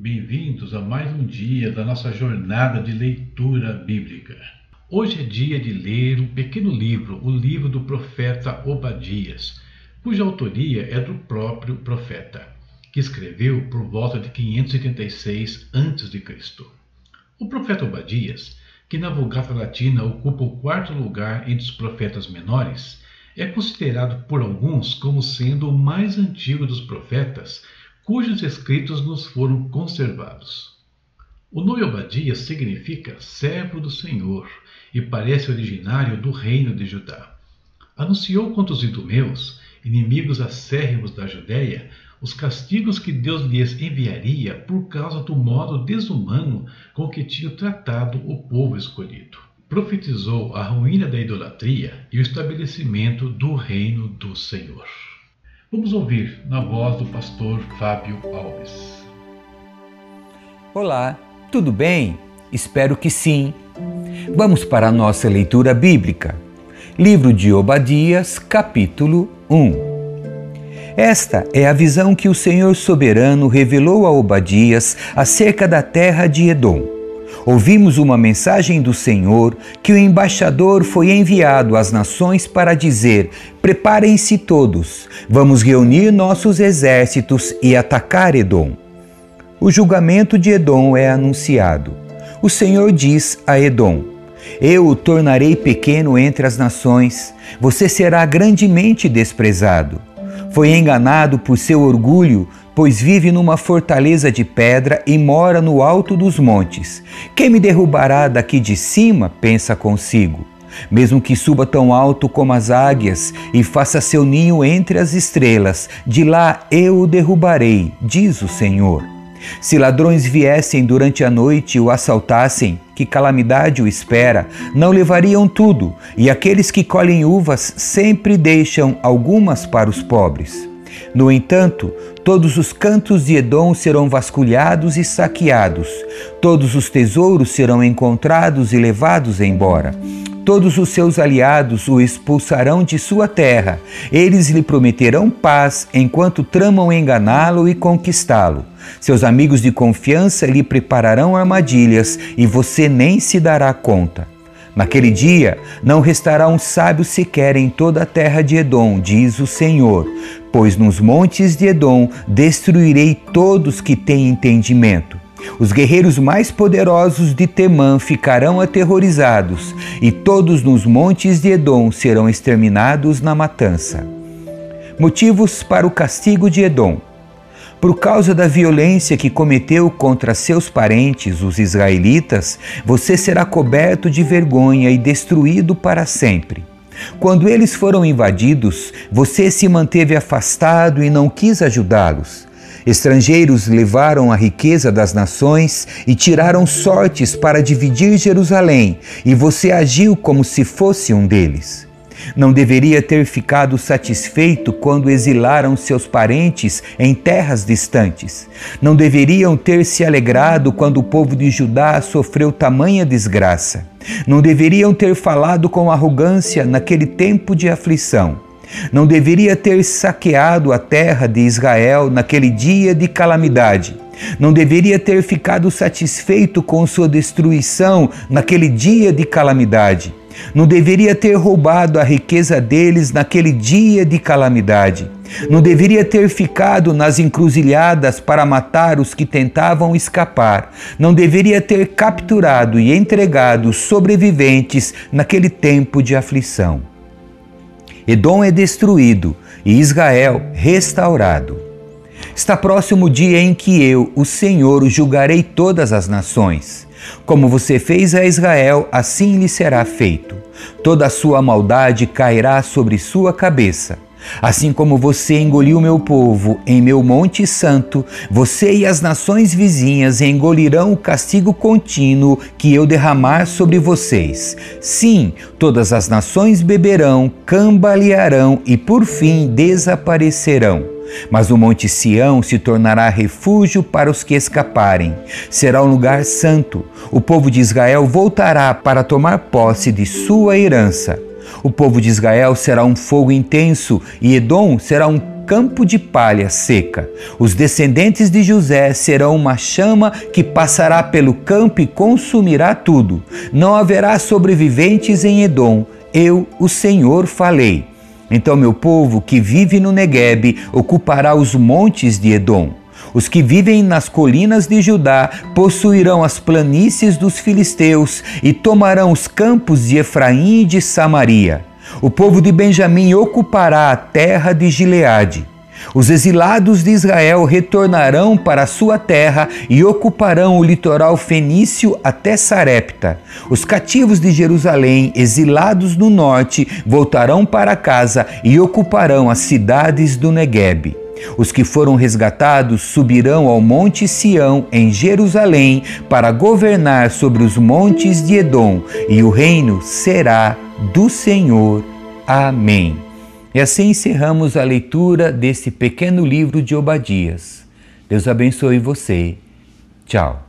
Bem-vindos a mais um dia da nossa jornada de leitura bíblica. Hoje é dia de ler um pequeno livro, o livro do profeta Obadias, cuja autoria é do próprio profeta, que escreveu por volta de 586 a.C. O profeta Obadias, que na Vulgata Latina ocupa o quarto lugar entre os profetas menores, é considerado por alguns como sendo o mais antigo dos profetas cujos escritos nos foram conservados. O nome Obadias significa servo do Senhor e parece originário do reino de Judá. Anunciou contra os idumeus, inimigos acérrimos da Judéia, os castigos que Deus lhes enviaria por causa do modo desumano com que tinha tratado o povo escolhido. Profetizou a ruína da idolatria e o estabelecimento do reino do Senhor. Vamos ouvir na voz do pastor Fábio Alves. Olá, tudo bem? Espero que sim. Vamos para a nossa leitura bíblica. Livro de Obadias, capítulo 1. Esta é a visão que o Senhor soberano revelou a Obadias acerca da terra de Edom ouvimos uma mensagem do Senhor que o embaixador foi enviado às nações para dizer: Preparem-se todos, vamos reunir nossos exércitos e atacar Edom. O julgamento de Edom é anunciado. O Senhor diz a Edom: Eu o tornarei pequeno entre as nações, você será grandemente desprezado. Foi enganado por seu orgulho pois vive numa fortaleza de pedra e mora no alto dos montes. Quem me derrubará daqui de cima? pensa consigo. Mesmo que suba tão alto como as águias e faça seu ninho entre as estrelas, de lá eu o derrubarei, diz o Senhor. Se ladrões viessem durante a noite e o assaltassem, que calamidade o espera, não levariam tudo, e aqueles que colhem uvas sempre deixam algumas para os pobres. No entanto, todos os cantos de Edom serão vasculhados e saqueados, todos os tesouros serão encontrados e levados embora. Todos os seus aliados o expulsarão de sua terra. Eles lhe prometerão paz enquanto tramam enganá-lo e conquistá-lo. Seus amigos de confiança lhe prepararão armadilhas e você nem se dará conta. Naquele dia não restará um sábio sequer em toda a terra de Edom, diz o Senhor, pois nos montes de Edom destruirei todos que têm entendimento. Os guerreiros mais poderosos de Temã ficarão aterrorizados, e todos nos montes de Edom serão exterminados na matança. Motivos para o castigo de Edom. Por causa da violência que cometeu contra seus parentes, os israelitas, você será coberto de vergonha e destruído para sempre. Quando eles foram invadidos, você se manteve afastado e não quis ajudá-los. Estrangeiros levaram a riqueza das nações e tiraram sortes para dividir Jerusalém, e você agiu como se fosse um deles. Não deveria ter ficado satisfeito quando exilaram seus parentes em terras distantes. Não deveriam ter se alegrado quando o povo de Judá sofreu tamanha desgraça. Não deveriam ter falado com arrogância naquele tempo de aflição. Não deveria ter saqueado a terra de Israel naquele dia de calamidade. Não deveria ter ficado satisfeito com sua destruição naquele dia de calamidade não deveria ter roubado a riqueza deles naquele dia de calamidade. Não deveria ter ficado nas encruzilhadas para matar os que tentavam escapar. Não deveria ter capturado e entregado sobreviventes naquele tempo de aflição. Edom é destruído e Israel restaurado. Está próximo o dia em que eu, o Senhor, julgarei todas as nações. Como você fez a Israel, assim lhe será feito. Toda a sua maldade cairá sobre sua cabeça. Assim como você engoliu meu povo em meu monte santo, você e as nações vizinhas engolirão o castigo contínuo que eu derramar sobre vocês. Sim, todas as nações beberão, cambalearão e por fim desaparecerão. Mas o Monte Sião se tornará refúgio para os que escaparem. Será um lugar santo. O povo de Israel voltará para tomar posse de sua herança. O povo de Israel será um fogo intenso e Edom será um campo de palha seca. Os descendentes de José serão uma chama que passará pelo campo e consumirá tudo. Não haverá sobreviventes em Edom. Eu, o Senhor, falei. Então meu povo que vive no Neguebe ocupará os montes de Edom. Os que vivem nas colinas de Judá possuirão as planícies dos filisteus e tomarão os campos de Efraim e de Samaria. O povo de Benjamim ocupará a terra de Gileade. Os exilados de Israel retornarão para a sua terra e ocuparão o litoral fenício até Sarepta. Os cativos de Jerusalém, exilados no norte, voltarão para casa e ocuparão as cidades do Neguebe. Os que foram resgatados subirão ao Monte Sião, em Jerusalém, para governar sobre os montes de Edom, e o reino será do Senhor. Amém. E assim encerramos a leitura desse pequeno livro de Obadias. Deus abençoe você. Tchau.